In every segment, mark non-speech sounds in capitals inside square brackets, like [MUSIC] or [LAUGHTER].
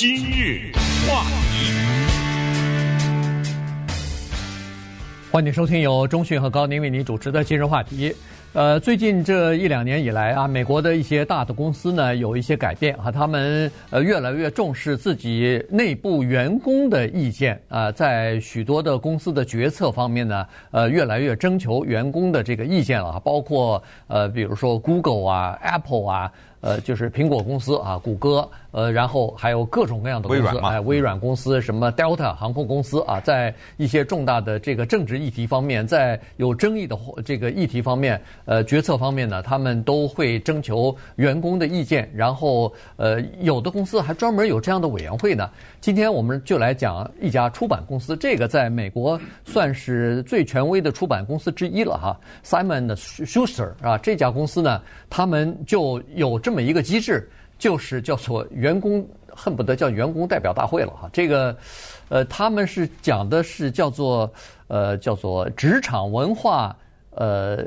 今日话题，欢迎收听由中讯和高宁为您主持的今日话题。呃，最近这一两年以来啊，美国的一些大的公司呢，有一些改变啊，他们呃越来越重视自己内部员工的意见啊，呃，在许多的公司的决策方面呢，呃，越来越征求员工的这个意见了，包括呃，比如说 Google 啊、Apple 啊。呃，就是苹果公司啊，谷歌，呃，然后还有各种各样的公司，哎，微软公司，什么 Delta 航空公司啊，在一些重大的这个政治议题方面，在有争议的这个议题方面，呃，决策方面呢，他们都会征求员工的意见，然后呃，有的公司还专门有这样的委员会呢。今天我们就来讲一家出版公司，这个在美国算是最权威的出版公司之一了哈，Simon Schuster 啊，这家公司呢，他们就有这这么一个机制，就是叫做员工恨不得叫员工代表大会了哈，这个呃，他们是讲的是叫做呃叫做职场文化呃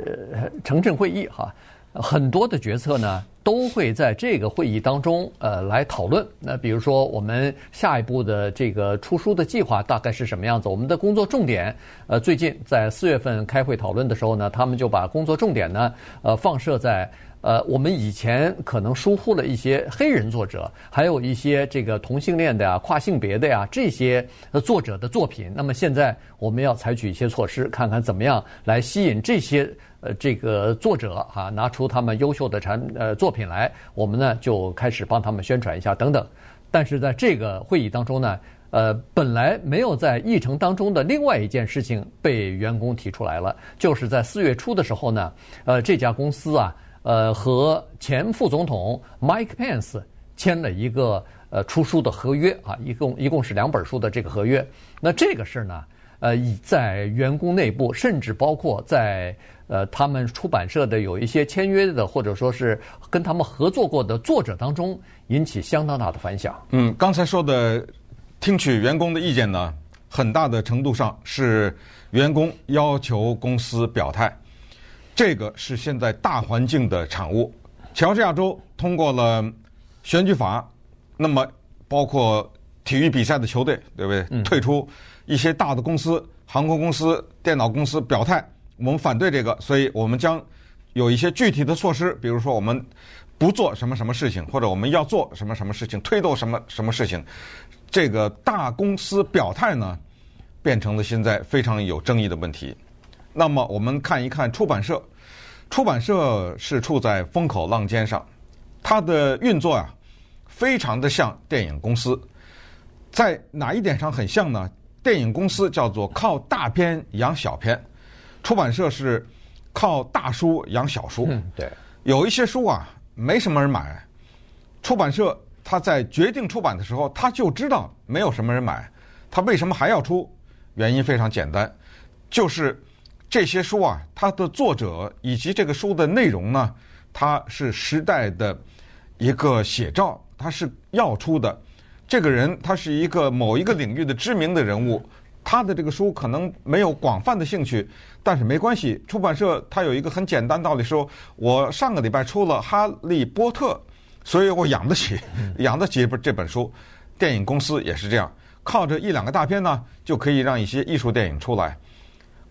城镇会议哈，很多的决策呢。都会在这个会议当中，呃，来讨论。那比如说，我们下一步的这个出书的计划大概是什么样子？我们的工作重点，呃，最近在四月份开会讨论的时候呢，他们就把工作重点呢，呃，放射在呃，我们以前可能疏忽了一些黑人作者，还有一些这个同性恋的呀、跨性别的呀这些作者的作品。那么现在我们要采取一些措施，看看怎么样来吸引这些。呃，这个作者、啊，拿出他们优秀的产呃作品来，我们呢就开始帮他们宣传一下等等。但是在这个会议当中呢，呃，本来没有在议程当中的另外一件事情被员工提出来了，就是在四月初的时候呢，呃，这家公司啊，呃，和前副总统 Mike Pence 签了一个呃出书的合约啊，一共一共是两本书的这个合约。那这个事呢，呃，在员工内部，甚至包括在。呃，他们出版社的有一些签约的，或者说是跟他们合作过的作者当中，引起相当大的反响。嗯，刚才说的听取员工的意见呢，很大的程度上是员工要求公司表态，这个是现在大环境的产物。乔治亚州通过了选举法，那么包括体育比赛的球队，对不对？嗯、退出一些大的公司、航空公司、电脑公司表态。我们反对这个，所以我们将有一些具体的措施，比如说我们不做什么什么事情，或者我们要做什么什么事情，推动什么什么事情。这个大公司表态呢，变成了现在非常有争议的问题。那么我们看一看出版社，出版社是处在风口浪尖上，它的运作啊，非常的像电影公司，在哪一点上很像呢？电影公司叫做靠大片养小片。出版社是靠大书养小书，嗯，对，有一些书啊，没什么人买。出版社他在决定出版的时候，他就知道没有什么人买，他为什么还要出？原因非常简单，就是这些书啊，它的作者以及这个书的内容呢，它是时代的一个写照，它是要出的。这个人他是一个某一个领域的知名的人物。他的这个书可能没有广泛的兴趣，但是没关系。出版社它有一个很简单道理，说我上个礼拜出了《哈利波特》，所以我养得起，养得起这本书。电影公司也是这样，靠着一两个大片呢，就可以让一些艺术电影出来。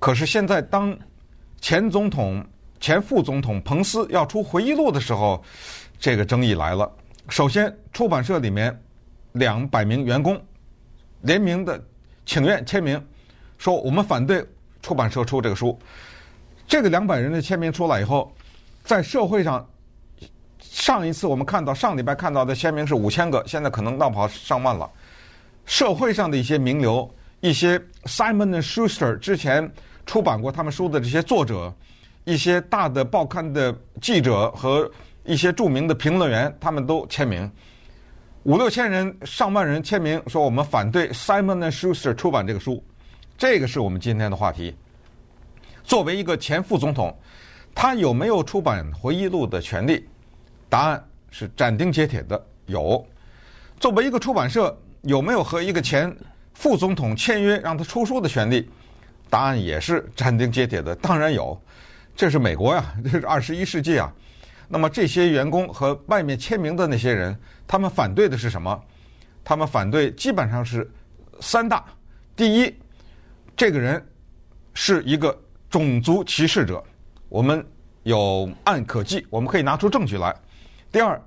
可是现在，当前总统、前副总统彭斯要出回忆录的时候，这个争议来了。首先，出版社里面两百名员工联名的。请愿签名，说我们反对出版社出这个书。这个两百人的签名出来以后，在社会上，上一次我们看到上礼拜看到的签名是五千个，现在可能闹跑上万了。社会上的一些名流，一些 Simon and Schuster 之前出版过他们书的这些作者，一些大的报刊的记者和一些著名的评论员，他们都签名。五六千人、上万人签名说我们反对 Simon and Schuster 出版这个书，这个是我们今天的话题。作为一个前副总统，他有没有出版回忆录的权利？答案是斩钉截铁的有。作为一个出版社，有没有和一个前副总统签约让他出书的权利？答案也是斩钉截铁的，当然有。这是美国呀，[LAUGHS] 这是二十一世纪啊。那么这些员工和外面签名的那些人，他们反对的是什么？他们反对基本上是三大：第一，这个人是一个种族歧视者，我们有案可稽，我们可以拿出证据来；第二，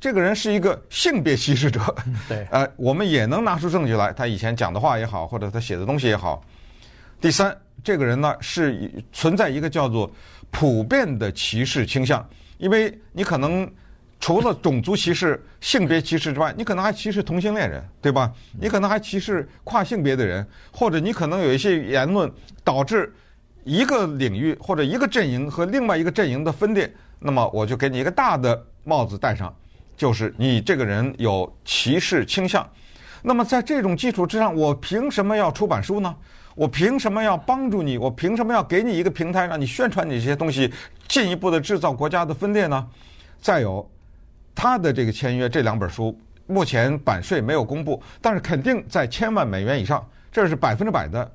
这个人是一个性别歧视者，[LAUGHS] 对，呃，我们也能拿出证据来，他以前讲的话也好，或者他写的东西也好；第三，这个人呢是存在一个叫做普遍的歧视倾向，因为你可能。除了种族歧视、性别歧视之外，你可能还歧视同性恋人，对吧？你可能还歧视跨性别的人，或者你可能有一些言论导致一个领域或者一个阵营和另外一个阵营的分裂。那么我就给你一个大的帽子戴上，就是你这个人有歧视倾向。那么在这种基础之上，我凭什么要出版书呢？我凭什么要帮助你？我凭什么要给你一个平台让你宣传你这些东西，进一步的制造国家的分裂呢？再有。他的这个签约这两本书，目前版税没有公布，但是肯定在千万美元以上，这是百分之百的。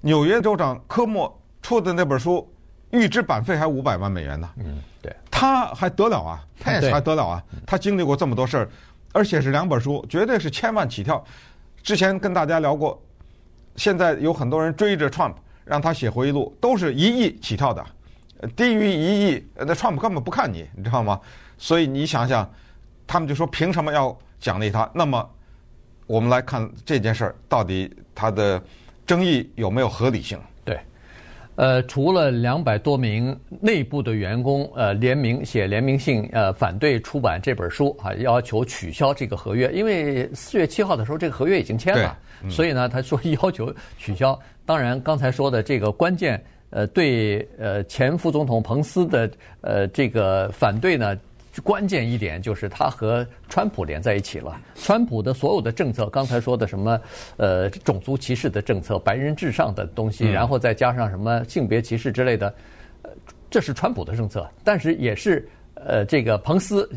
纽约州长科莫出的那本书，预支版费还五百万美元呢。嗯，对，他还得了啊，他也还得了啊，他经历过这么多事儿，而且是两本书，绝对是千万起跳。之前跟大家聊过，现在有很多人追着 Trump 让他写回忆录，都是一亿起跳的，低于一亿，那 Trump 根本不看你，你知道吗？所以你想想，他们就说凭什么要奖励他？那么我们来看这件事儿到底它的争议有没有合理性？对，呃，除了两百多名内部的员工呃联名写联名信呃反对出版这本书啊，要求取消这个合约，因为四月七号的时候这个合约已经签了，嗯、所以呢他说要求取消。当然刚才说的这个关键呃对呃前副总统彭斯的呃这个反对呢。关键一点就是他和川普连在一起了。川普的所有的政策，刚才说的什么呃种族歧视的政策、白人至上的东西，然后再加上什么性别歧视之类的，呃，这是川普的政策，但是也是呃这个彭斯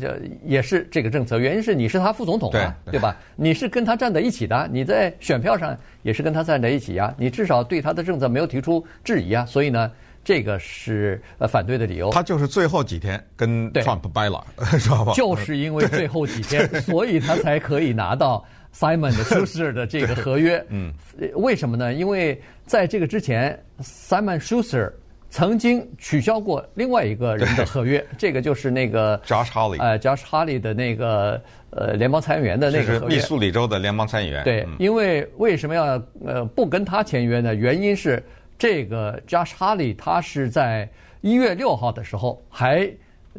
也是这个政策。原因是你是他副总统啊，对，对吧？你是跟他站在一起的，你在选票上也是跟他站在一起呀，你至少对他的政策没有提出质疑啊，所以呢。这个是呃反对的理由，他就是最后几天跟 Trump 掰了，[LAUGHS] 知道吧？就是因为最后几天，[LAUGHS] 所以他才可以拿到 Simon Schuster 的这个合约。[LAUGHS] 嗯，为什么呢？因为在这个之前，Simon Schuster 曾经取消过另外一个人的合约，这个就是那个 Josh Hawley，呃，Josh Hawley 的那个呃联邦参议员的那个合约，密苏里州的联邦参议员。对，因为为什么要呃不跟他签约呢？原因是。这个 Josh Hawley 他是在一月六号的时候，还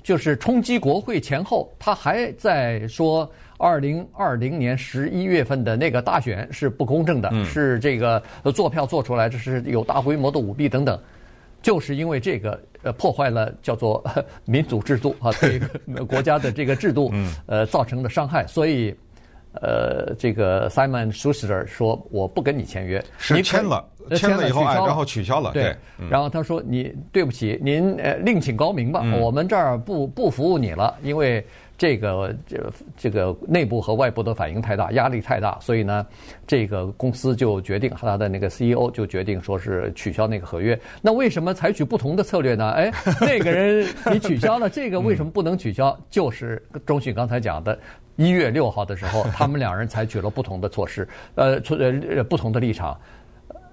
就是冲击国会前后，他还在说二零二零年十一月份的那个大选是不公正的，嗯、是这个作票做出来，这是有大规模的舞弊等等，就是因为这个呃破坏了叫做 [LAUGHS] 民主制度啊，对。国家的这个制度呃造成的伤害，所以。呃，这个 Simon Schuster 说我不跟你签约，是签了，签了以后，然后取消了，对，然后他说你对不起，您呃另请高明吧，我们这儿不不服务你了，因为这个这这个内部和外部的反应太大，压力太大，所以呢，这个公司就决定他的那个 CEO 就决定说是取消那个合约。那为什么采取不同的策略呢？哎，[LAUGHS] 那个人你取消了，这个为什么不能取消？就是中信刚才讲的。一月六号的时候，他们两人采取了不同的措施，呃，呃，不同的立场。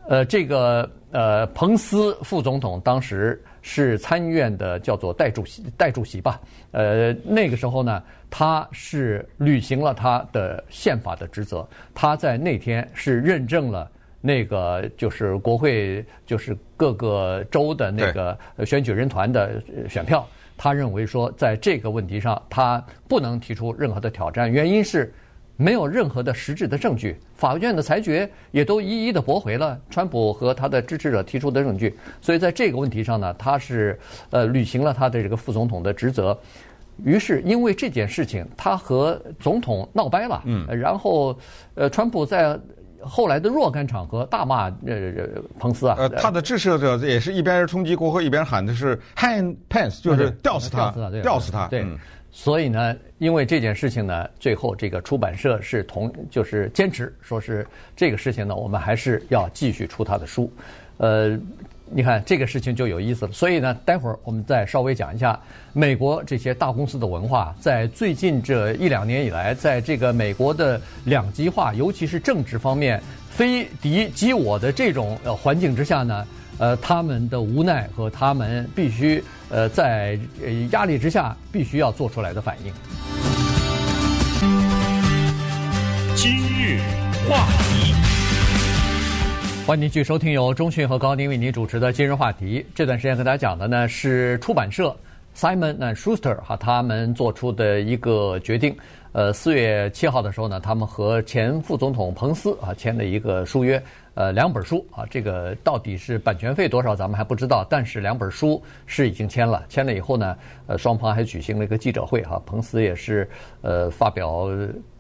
呃，这个呃，彭斯副总统当时是参议院的叫做代主席，代主席吧。呃，那个时候呢，他是履行了他的宪法的职责。他在那天是认证了那个就是国会，就是各个州的那个选举人团的选票。他认为说，在这个问题上，他不能提出任何的挑战，原因是没有任何的实质的证据，法院的裁决也都一一的驳回了川普和他的支持者提出的证据，所以在这个问题上呢，他是呃履行了他的这个副总统的职责。于是因为这件事情，他和总统闹掰了，嗯，然后呃，川普在。后来的若干场合大骂呃彭斯啊，呃，他的支持者也是一边冲击国会一边喊的是 hang Pence，就是吊死他，吊死他。对，所以呢，因为这件事情呢，最后这个出版社是同就是坚持说是这个事情呢，我们还是要继续出他的书。呃，你看这个事情就有意思了。所以呢，待会儿我们再稍微讲一下美国这些大公司的文化，在最近这一两年以来，在这个美国的两极化，尤其是政治方面非敌即我的这种呃环境之下呢，呃，他们的无奈和他们必须呃在压力之下必须要做出来的反应。今日话题，欢迎继续收听由中讯和高宁为您主持的今日话题。这段时间和大家讲的呢是出版社 Simon and Schuster 哈他们做出的一个决定。呃，四月七号的时候呢，他们和前副总统彭斯啊签了一个书约。呃，两本书啊，这个到底是版权费多少，咱们还不知道。但是两本书是已经签了，签了以后呢，呃，双方还举行了一个记者会哈。彭斯也是呃发表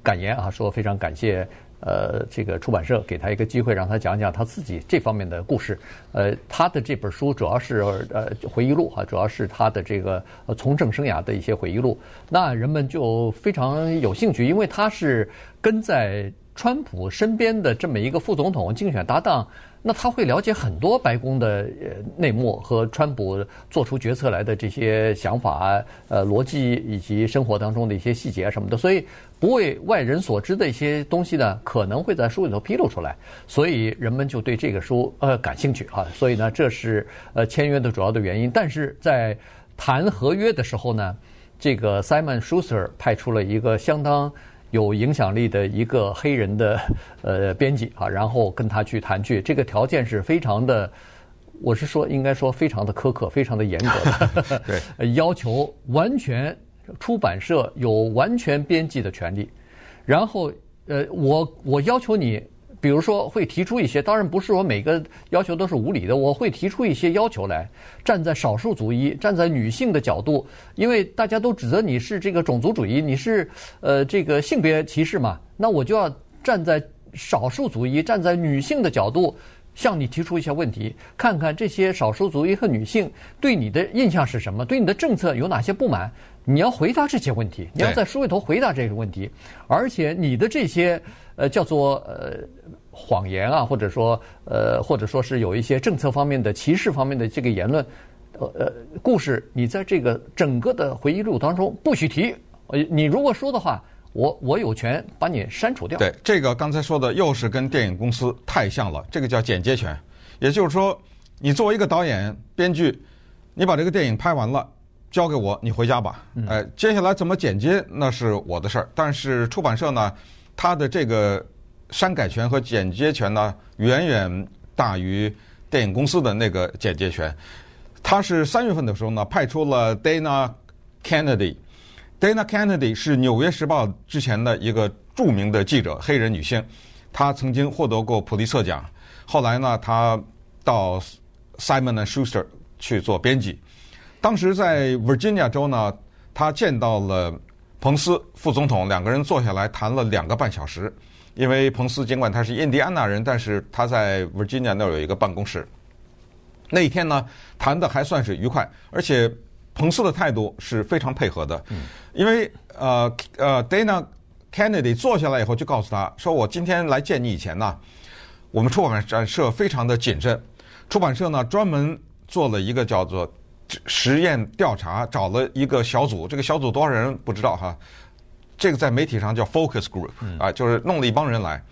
感言啊，说非常感谢呃这个出版社给他一个机会，让他讲讲他自己这方面的故事。呃，他的这本书主要是呃回忆录哈，主要是他的这个从政生涯的一些回忆录。那人们就非常有兴趣，因为他是跟在。川普身边的这么一个副总统竞选搭档，那他会了解很多白宫的内幕和川普做出决策来的这些想法、呃逻辑以及生活当中的一些细节什么的，所以不为外人所知的一些东西呢，可能会在书里头披露出来，所以人们就对这个书呃感兴趣啊，所以呢，这是呃签约的主要的原因。但是在谈合约的时候呢，这个 Simon Schuster 派出了一个相当。有影响力的一个黑人的 [LAUGHS] 呃编辑啊，然后跟他去谈去，这个条件是非常的，我是说应该说非常的苛刻，非常的严格的，[LAUGHS] 对，[LAUGHS] 要求完全出版社有完全编辑的权利，然后呃，我我要求你。比如说会提出一些，当然不是说每个要求都是无理的，我会提出一些要求来，站在少数族裔、站在女性的角度，因为大家都指责你是这个种族主义，你是呃这个性别歧视嘛，那我就要站在少数族裔、站在女性的角度，向你提出一些问题，看看这些少数族裔和女性对你的印象是什么，对你的政策有哪些不满，你要回答这些问题，你要在书里头回答这个问题，而且你的这些。呃，叫做呃谎言啊，或者说呃，或者说是有一些政策方面的歧视方面的这个言论，呃呃，故事你在这个整个的回忆录当中不许提。呃，你如果说的话，我我有权把你删除掉。对，这个刚才说的又是跟电影公司太像了，这个叫剪接权，也就是说，你作为一个导演、编剧，你把这个电影拍完了，交给我，你回家吧。呃，接下来怎么剪接那是我的事儿，但是出版社呢？他的这个删改权和剪接权呢，远远大于电影公司的那个剪接权。他是三月份的时候呢，派出了 Dana Kennedy。Dana Kennedy 是《纽约时报》之前的一个著名的记者，黑人女性。她曾经获得过普利策奖。后来呢，她到 Simon and Schuster 去做编辑。当时在 Virginia 州呢，他见到了。彭斯副总统两个人坐下来谈了两个半小时，因为彭斯尽管他是印第安纳人，但是他在 Virginia 那儿有一个办公室。那一天呢，谈的还算是愉快，而且彭斯的态度是非常配合的。因为呃呃，Dana Kennedy 坐下来以后就告诉他说：“我今天来见你以前呢，我们出版社非常的谨慎，出版社呢专门做了一个叫做。”实验调查找了一个小组，这个小组多少人不知道哈？这个在媒体上叫 focus group 啊，就是弄了一帮人来。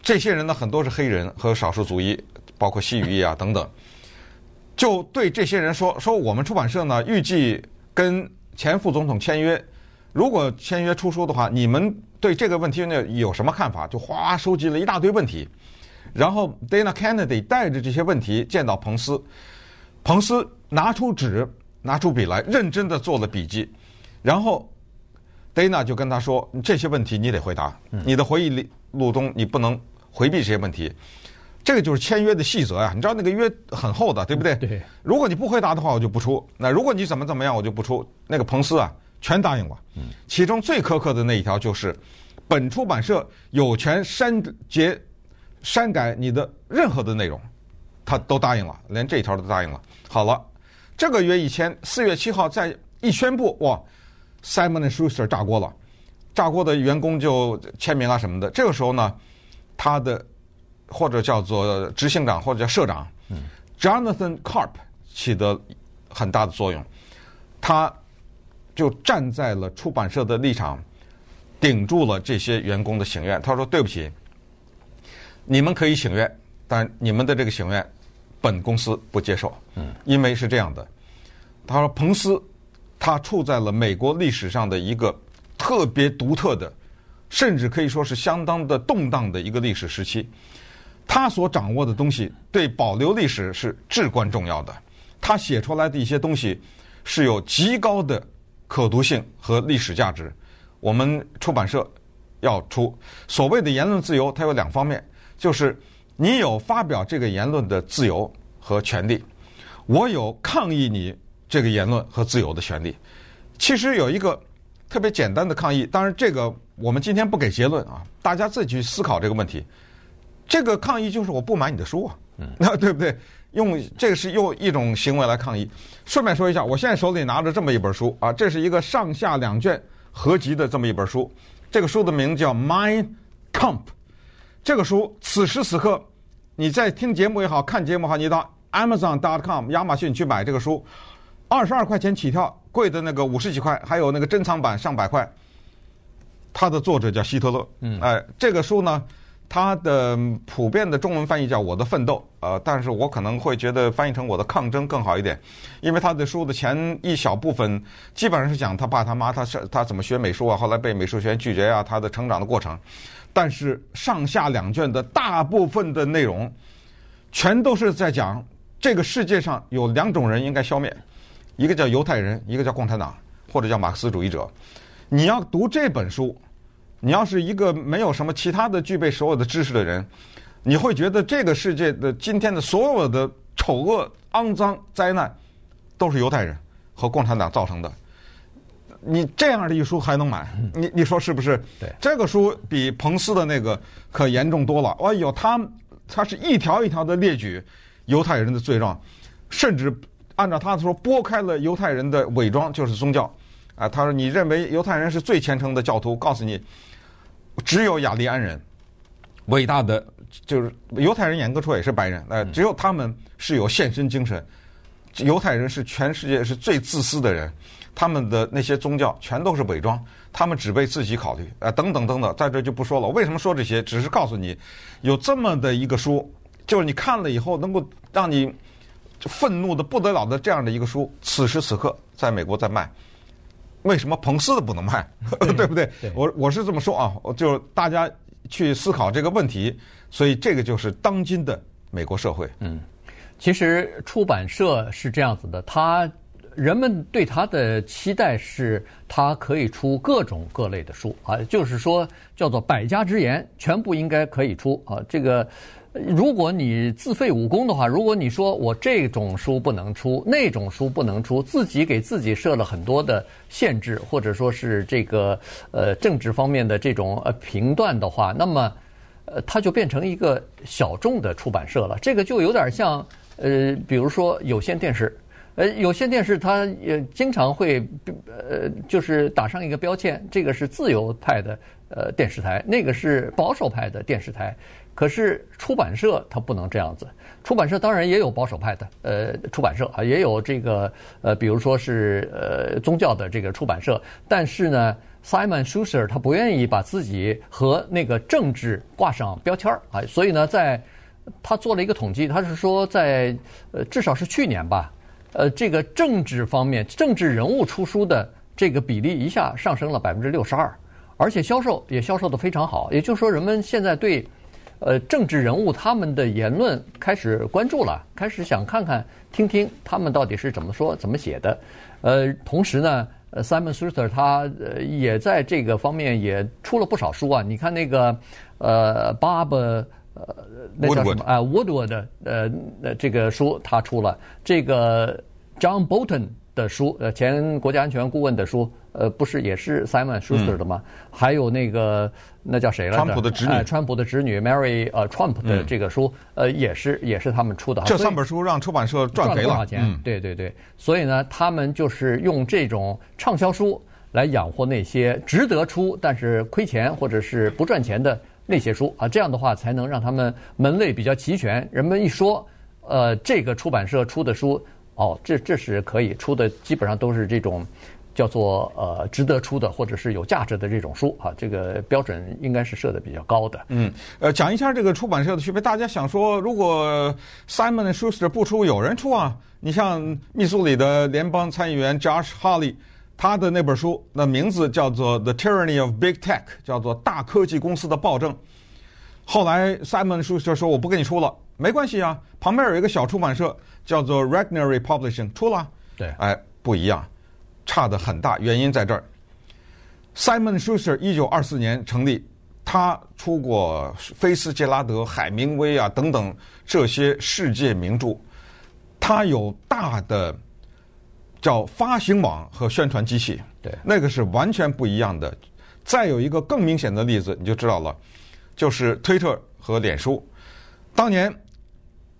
这些人呢，很多是黑人和少数族裔，包括西语裔啊等等。就对这些人说说，我们出版社呢预计跟前副总统签约，如果签约出书的话，你们对这个问题呢有什么看法？就哗收集了一大堆问题，然后 Dana Kennedy 带着这些问题见到彭斯，彭斯。拿出纸，拿出笔来，认真的做了笔记，然后，Dana 就跟他说：“这些问题你得回答，你的回忆录中你不能回避这些问题。”这个就是签约的细则呀，你知道那个约很厚的，对不对？对。如果你不回答的话，我就不出。那如果你怎么怎么样，我就不出。那个彭斯啊，全答应了。其中最苛刻的那一条就是，本出版社有权删节、删改你的任何的内容，他都答应了，连这一条都答应了。好了。这个月一签，四月七号再一宣布，哇，Simon and Schuster 炸锅了，炸锅的员工就签名啊什么的。这个时候呢，他的或者叫做执行长或者叫社长，Jonathan Carp 起得很大的作用，他就站在了出版社的立场，顶住了这些员工的请愿。他说：“对不起，你们可以请愿，但你们的这个请愿，本公司不接受。嗯，因为是这样的，他说彭斯他处在了美国历史上的一个特别独特的。”甚至可以说是相当的动荡的一个历史时期，他所掌握的东西对保留历史是至关重要的。他写出来的一些东西是有极高的可读性和历史价值。我们出版社要出所谓的言论自由，它有两方面，就是你有发表这个言论的自由和权利，我有抗议你这个言论和自由的权利。其实有一个特别简单的抗议，当然这个。我们今天不给结论啊，大家自己去思考这个问题。这个抗议就是我不买你的书啊，那 [LAUGHS] 对不对？用这个是用一种行为来抗议。顺便说一下，我现在手里拿着这么一本书啊，这是一个上下两卷合集的这么一本书。这个书的名字叫《Mein Kampf》。这个书此时此刻，你在听节目也好，看节目也好，你到 Amazon.com 亚马逊去买这个书，二十二块钱起跳，贵的那个五十几块，还有那个珍藏版上百块。它的作者叫希特勒，嗯，哎，这个书呢，它的普遍的中文翻译叫《我的奋斗》，呃，但是我可能会觉得翻译成《我的抗争》更好一点，因为他的书的前一小部分基本上是讲他爸他妈他是他怎么学美术啊，后来被美术学院拒绝啊，他的成长的过程，但是上下两卷的大部分的内容，全都是在讲这个世界上有两种人应该消灭，一个叫犹太人，一个叫共产党或者叫马克思主义者。你要读这本书，你要是一个没有什么其他的具备所有的知识的人，你会觉得这个世界的今天的所有的丑恶、肮脏、灾难，都是犹太人和共产党造成的。你这样的一书还能买？你你说是不是？对，这个书比彭斯的那个可严重多了。哎呦，他他是一条一条的列举犹太人的罪状，甚至按照他的说，拨开了犹太人的伪装就是宗教。啊，他说：“你认为犹太人是最虔诚的教徒？告诉你，只有雅利安人，伟大的就是犹太人，严格说也是白人。呃，只有他们是有献身精神。犹太人是全世界是最自私的人，他们的那些宗教全都是伪装，他们只为自己考虑。啊，等等等等，在这就不说了。为什么说这些？只是告诉你，有这么的一个书，就是你看了以后能够让你愤怒的不得了的这样的一个书，此时此刻在美国在卖。”为什么彭斯的不能卖？对，[LAUGHS] 对不对？对我我是这么说啊，就是大家去思考这个问题。所以这个就是当今的美国社会。嗯，其实出版社是这样子的，他人们对他的期待是，他可以出各种各类的书啊，就是说叫做百家之言，全部应该可以出啊，这个。如果你自废武功的话，如果你说我这种书不能出，那种书不能出，自己给自己设了很多的限制，或者说是这个呃政治方面的这种呃评断的话，那么呃它就变成一个小众的出版社了。这个就有点像呃，比如说有线电视，呃有线电视它也经常会呃就是打上一个标签，这个是自由派的呃电视台，那个是保守派的电视台。可是出版社它不能这样子，出版社当然也有保守派的，呃，出版社啊，也有这个呃，比如说是呃宗教的这个出版社，但是呢，Simon Schuster 他不愿意把自己和那个政治挂上标签儿啊，所以呢，在他做了一个统计，他是说在呃至少是去年吧，呃，这个政治方面政治人物出书的这个比例一下上升了百分之六十二，而且销售也销售得非常好，也就是说人们现在对。呃，政治人物他们的言论开始关注了，开始想看看、听听他们到底是怎么说、怎么写的。呃，同时呢，Simon Suster 他呃也在这个方面也出了不少书啊。你看那个呃，Bob 呃，那叫什么啊？Woodward 的呃这个书他出了，这个 John Bolton 的书，呃，前国家安全顾问的书。呃，不是，也是 Simon Schuster 的吗？嗯、还有那个那叫谁来着？川普的侄女，呃、川普的侄女 Mary 呃 Trump 的这个书，嗯、呃，也是也是他们出的。这三本书让出版社赚赔了，多少钱？嗯、对对对，所以呢，他们就是用这种畅销书来养活那些值得出但是亏钱或者是不赚钱的那些书啊，这样的话才能让他们门类比较齐全。人们一说，呃，这个出版社出的书，哦，这这是可以出的，基本上都是这种。叫做呃值得出的或者是有价值的这种书啊，这个标准应该是设的比较高的。嗯，呃，讲一下这个出版社的区别。大家想说，如果 Simon Schuster 不出，有人出啊？你像密苏里的联邦参议员 Josh Hawley，他的那本书，那名字叫做《The Tyranny of Big Tech》，叫做大科技公司的暴政。后来 Simon Schuster 说：“我不跟你出了，没关系啊。”旁边有一个小出版社叫做 Regnery Publishing，出了。对，哎，不一样。差的很大，原因在这儿。Simon Schuster 一九二四年成立，他出过菲斯杰拉德、海明威啊等等这些世界名著，他有大的叫发行网和宣传机器，对，那个是完全不一样的。再有一个更明显的例子，你就知道了，就是推特和脸书。当年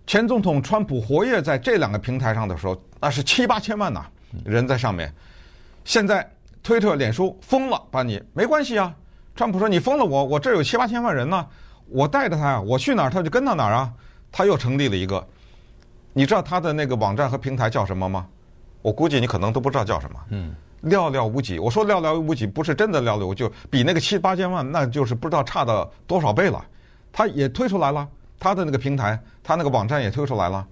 前总统川普活跃在这两个平台上的时候，那是七八千万呐人在上面。现在推特、脸书封了，把你没关系啊。川普说：“你封了我，我这有七八千万人呢，我带着他呀，我去哪儿他就跟到哪儿啊。”他又成立了一个，你知道他的那个网站和平台叫什么吗？我估计你可能都不知道叫什么。嗯，寥寥无几。我说寥寥无几，不是真的寥寥无几，就比那个七八千万，那就是不知道差到多少倍了。他也推出来了，他的那个平台，他那个网站也推出来了，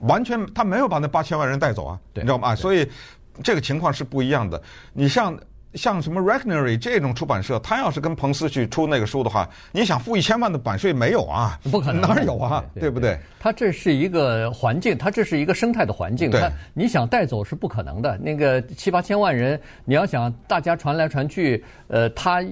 完全他没有把那八千万人带走啊，你知道吗？所以。这个情况是不一样的。你像像什么 Regnery 这种出版社，他要是跟彭斯去出那个书的话，你想付一千万的版税没有啊？不可能，哪有啊？对，对，对不对？它这是一个环境，它这是一个生态的环境。他你想带走是不可能的。那个七八千万人，你要想大家传来传去，呃，他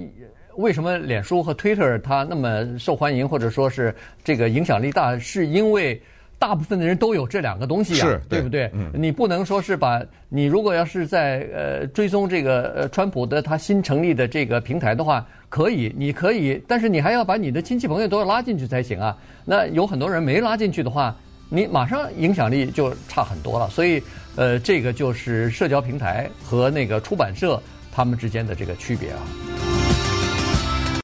为什么脸书和 Twitter 他那么受欢迎，或者说是这个影响力大，是因为。大部分的人都有这两个东西啊，对，对不对？嗯，你不能说是把你如果要是在呃追踪这个呃川普的他新成立的这个平台的话，可以，你可以，但是你还要把你的亲戚朋友都要拉进去才行啊。那有很多人没拉进去的话，你马上影响力就差很多了。所以呃，这个就是社交平台和那个出版社他们之间的这个区别啊。